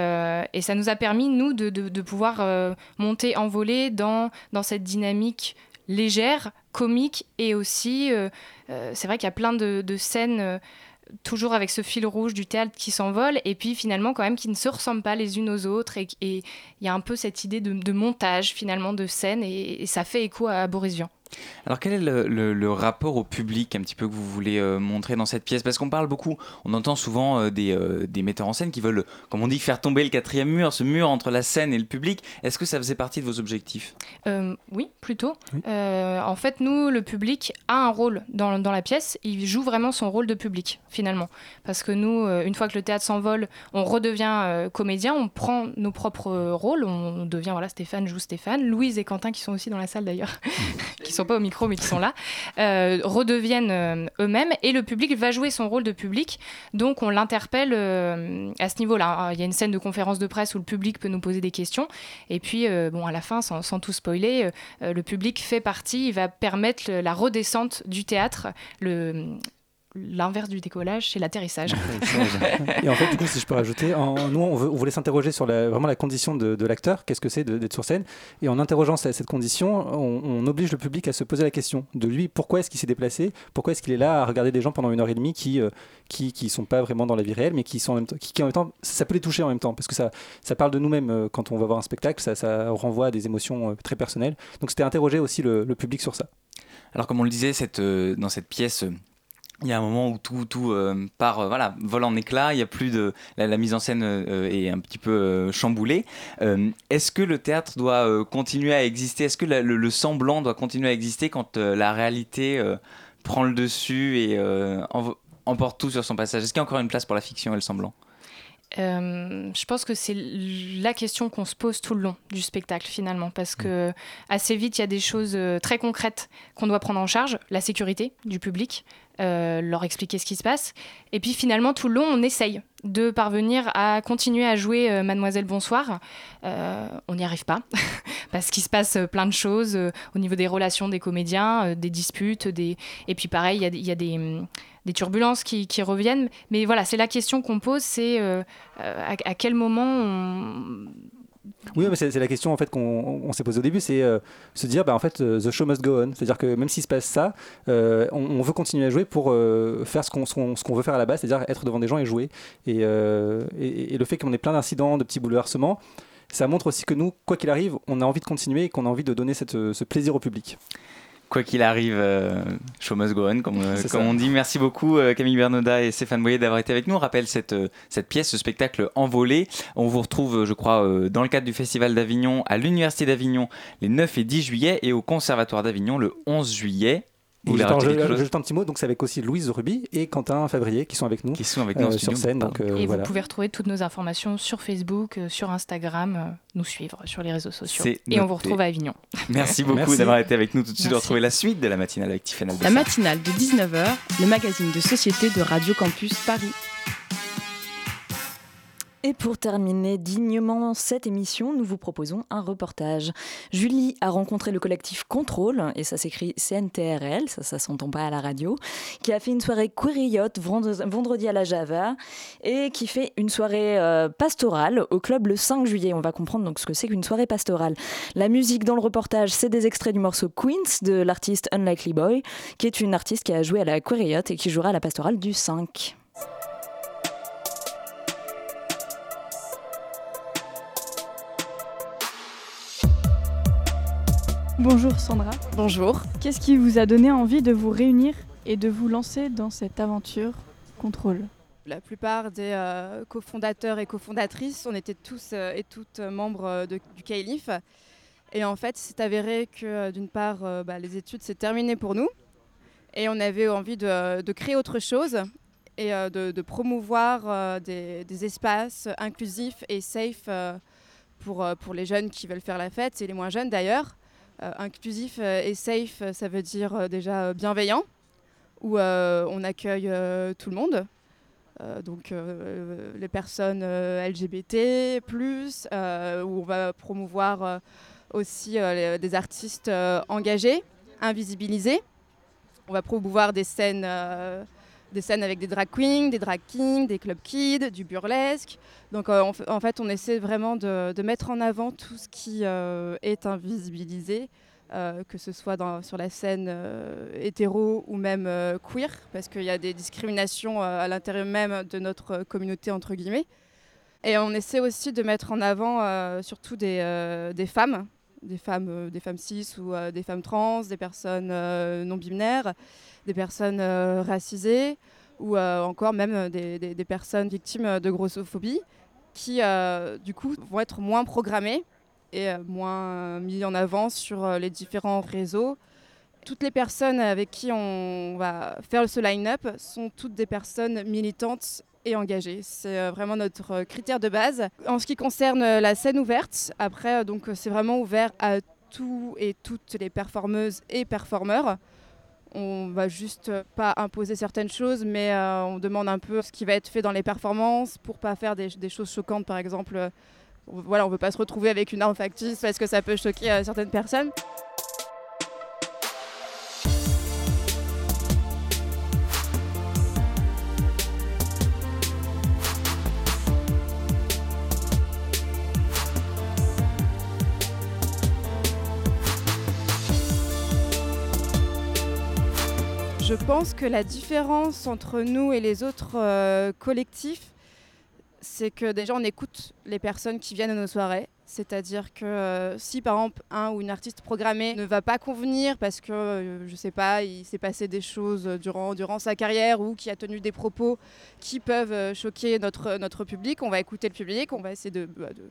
ça nous a permis, nous, de, pouvoir monter envolé dans, dans cette dynamique légère, comique et aussi, c'est vrai qu'il y a plein de scènes toujours avec ce fil rouge du théâtre qui s'envole et puis finalement quand même qui ne se ressemblent pas les unes aux autres et il y a un peu cette idée de, montage finalement de scène et, et ça fait écho à Boris Vian. Alors quel est le, rapport au public un petit peu que vous voulez euh, montrer dans cette pièce? Parce qu'on parle beaucoup, on entend souvent euh, euh, des, metteurs en scène qui veulent, comme on dit, faire tomber le quatrième mur, ce mur entre la scène et le public. Est-ce que ça faisait partie de vos objectifs? Oui, plutôt. en fait, nous, le public a un rôle dans, dans, la pièce. Il joue vraiment son rôle de public, finalement. Parce que nous, une fois que le théâtre s'envole, on redevient comédien, on prend nos propres rôles, on devient, voilà, Stéphane joue Stéphane, Louise et Quentin, qui sont aussi dans la salle d'ailleurs, qui sont pas au micro mais qui sont là, euh, redeviennent euh, eux-mêmes et le public va jouer son rôle de public. Donc on l'interpelle euh, à ce niveau-là. Il y a une scène de conférence de presse où le public peut nous poser des questions et puis bon à la fin, sans, tout spoiler, le public fait partie, il va permettre la redescente du théâtre. Le, l'inverse du décollage, c'est l'atterrissage. et en fait, du coup, si je peux rajouter, en, nous, on, voulait s'interroger sur la, vraiment la condition de, l'acteur, qu'est-ce que c'est d'être sur scène? Et en interrogeant cette, condition, on, oblige le public à se poser la question de lui, pourquoi est-ce qu'il s'est déplacé? Pourquoi est-ce qu'il est là à regarder des gens pendant une heure et demie qui, euh, qui, qui sont pas vraiment dans la vie réelle, mais qui sont en même temps, qui, en même temps, ça peut les toucher en même temps, parce que ça, ça parle de nous-mêmes euh, quand on va voir un spectacle, ça, ça renvoie à des émotions euh, très personnelles. Donc c'était interroger aussi le, public sur ça. Alors comme on le disait, cette, dans cette pièce il y a un moment où tout, tout euh, part, euh, voilà, vole en éclats, il y a plus de. La, mise en scène euh, est un petit peu chamboulée. Est-ce que le théâtre doit continuer à exister? Est-ce que le, semblant doit continuer à exister quand la réalité prend le dessus et emporte tout sur son passage? Est-ce qu'il y a encore une place pour la fiction et le semblant je pense que c'est la question qu'on se pose tout le long du spectacle finalement, parce que assez vite il y a des choses très concrètes qu'on doit prendre en charge, la sécurité du public, euh, leur expliquer ce qui se passe. Et puis finalement, tout le long, on essaye de parvenir à continuer à jouer euh, Mademoiselle Bonsoir. Euh, on n'y arrive pas, parce qu'il se passe plein de choses au niveau des relations des comédiens, des disputes, et puis pareil, il y a, des, des, turbulences qui, qui, reviennent. Mais voilà, c'est la question qu'on pose, c'est à, à, quel moment on oui, c'est la question en fait qu'on s'est posée au début, c'est euh, se dire, bah, en fait, euh, the show must go on. C'est-à-dire que même s'il se passe ça, euh, on, veut continuer à jouer pour faire ce qu'on veut faire à la base, c'est-à-dire être devant des gens et jouer. Et, le fait qu'on ait plein d'incidents, de petits bouleversements, ça montre aussi que nous, quoi qu'il arrive, on a envie de continuer et qu'on a envie de donner ce plaisir au public quoi qu'il arrive, euh, show must go on, comme, euh, comme on dit. Merci beaucoup euh, Camille Bernoda et Stéphane Boyer d'avoir été avec nous. On rappelle cette, cette pièce, ce spectacle envolé. On vous retrouve, je crois, dans le cadre du Festival d'Avignon, à l'Université d'Avignon, les 9 et 10 juillet, et au Conservatoire d'Avignon, le 11 juillet. Vous voulez juste, un petit mot, donc c'est avec aussi Louise Ruby et Quentin Favrier qui sont avec nous, Qui sont avec nous en euh, sur scène. Donc, euh, et voilà. vous pouvez retrouver toutes nos informations sur Facebook, euh, sur Instagram, euh, nous suivre sur les réseaux sociaux. Et on vous retrouve à Avignon. Merci beaucoup d'avoir été avec nous. Tout de suite, retrouver la suite de la matinale avec Tiffany La matinale de 19h, le magazine de société de Radio Campus Paris. Et pour terminer dignement cette émission, nous vous proposons un reportage. Julie a rencontré le collectif Contrôle, et ça s'écrit CNTRL, ça, ça s'entend pas à la radio, qui a fait une soirée queeriote vendre- vendredi à la Java, et qui fait une soirée euh, pastorale au club le 5 juillet. On va comprendre donc ce que c'est qu'une soirée pastorale. La musique dans le reportage, c'est des extraits du morceau Queens de l'artiste Unlikely Boy, qui est une artiste qui a joué à la queeriote et qui jouera à la pastorale du 5. Bonjour Sandra. Bonjour. Qu'est-ce qui vous a donné envie de vous réunir et de vous lancer dans cette aventure contrôle La plupart des euh, cofondateurs et cofondatrices, on était tous euh, et toutes euh, membres de- du CAILIF. Et en fait, c'est avéré que d'une part, euh, bah, les études, c'est terminé pour nous. Et on avait envie de, de créer autre chose et de, de promouvoir des, des espaces inclusifs et safe pour, pour les jeunes qui veulent faire la fête et les moins jeunes d'ailleurs. Euh, inclusif euh, et safe, euh, ça veut dire déjà bienveillant, où on accueille tout le monde. Donc les personnes LGBT, euh, où on va promouvoir aussi des artistes engagés, invisibilisés. On va promouvoir des scènes, des scènes avec des drag queens, des drag kings, des club kids, du burlesque. Donc euh, en, fa- en fait, on essaie vraiment de, mettre en avant tout ce qui euh, est invisibilisé, euh, que ce soit sur la scène hétéro ou même queer, parce qu'il y a des discriminations à l'intérieur même de notre communauté, entre guillemets. Et on essaie aussi de mettre en avant surtout des femmes, des femmes, euh, des femmes cis ou euh, des femmes trans, des personnes euh, non binaires, des personnes racisées ou encore même des, personnes victimes de grossophobie qui du coup vont être moins programmées et moins mis en avant sur les différents réseaux. Toutes les personnes avec qui on va faire ce line-up sont toutes des personnes militantes et engagées. C'est euh, vraiment notre euh, critère de base. En ce qui concerne euh, la scène ouverte, après, donc c'est vraiment ouvert à tous et toutes les performeuses et performeurs. On va juste pas imposer certaines choses, mais on demande un peu ce qui va être fait dans les performances pour pas faire des, des choses choquantes, par exemple. voilà, on veut pas se retrouver avec une arme factice parce que ça peut choquer certaines personnes. Pense que la différence entre nous et les autres euh, collectifs, c'est que déjà on écoute les personnes qui viennent à nos soirées. C'est-à-dire que euh, si par exemple un ou une artiste programmée ne va pas convenir parce que, euh, je sais pas, il s'est passé des choses durant, sa carrière ou qui a tenu des propos qui peuvent euh, choquer notre, public, on va écouter le public, on va essayer de, bah, de-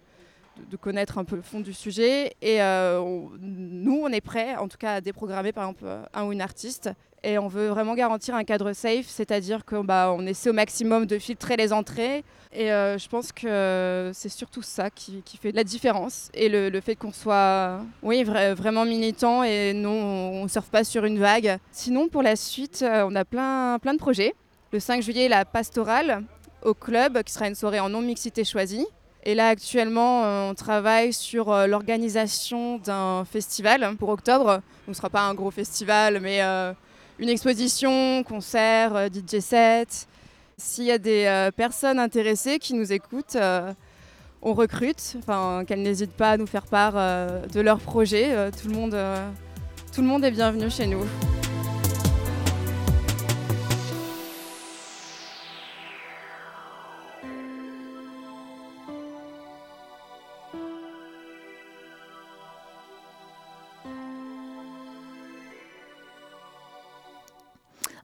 de- connaître un peu le fond du sujet. Et euh, nous, on est prêts, en tout cas, à déprogrammer par exemple euh, un ou une artiste. Et on veut vraiment garantir un cadre safe, c'est-à-dire qu'on bah, essaie au maximum de filtrer les entrées. Et euh, je pense que c'est surtout ça qui, qui fait la différence. Et le, fait qu'on soit oui, vra- vraiment militant et non, on ne surfe pas sur une vague. Sinon, pour la suite, on a plein, plein de projets. Le 5 juillet, la pastorale au club, qui sera une soirée en non-mixité choisie. Et là, actuellement, euh, on travaille sur euh, l'organisation d'un festival pour octobre. Ce ne sera pas un gros festival, mais euh, une exposition, concert, DJ set. S'il y a des personnes intéressées qui nous écoutent, on recrute. Enfin, qu'elles n'hésitent pas à nous faire part de leurs projets. Tout le monde est bienvenu chez nous.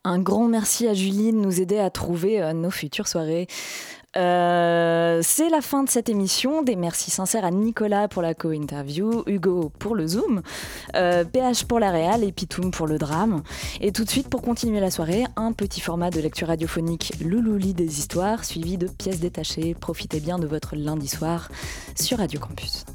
Un grand merci à Julie de nous aider à trouver euh, nos futures soirées. Euh, c'est la fin de cette émission. Des merci sincères à Nicolas pour la co-interview, Hugo pour le Zoom, euh, PH pour la réal et Pitoum pour le drame. Et tout de suite, pour continuer la soirée, un petit format de lecture radiophonique Loulouli des histoires, suivi de pièces détachées. Profitez bien de votre lundi soir sur Radio Campus.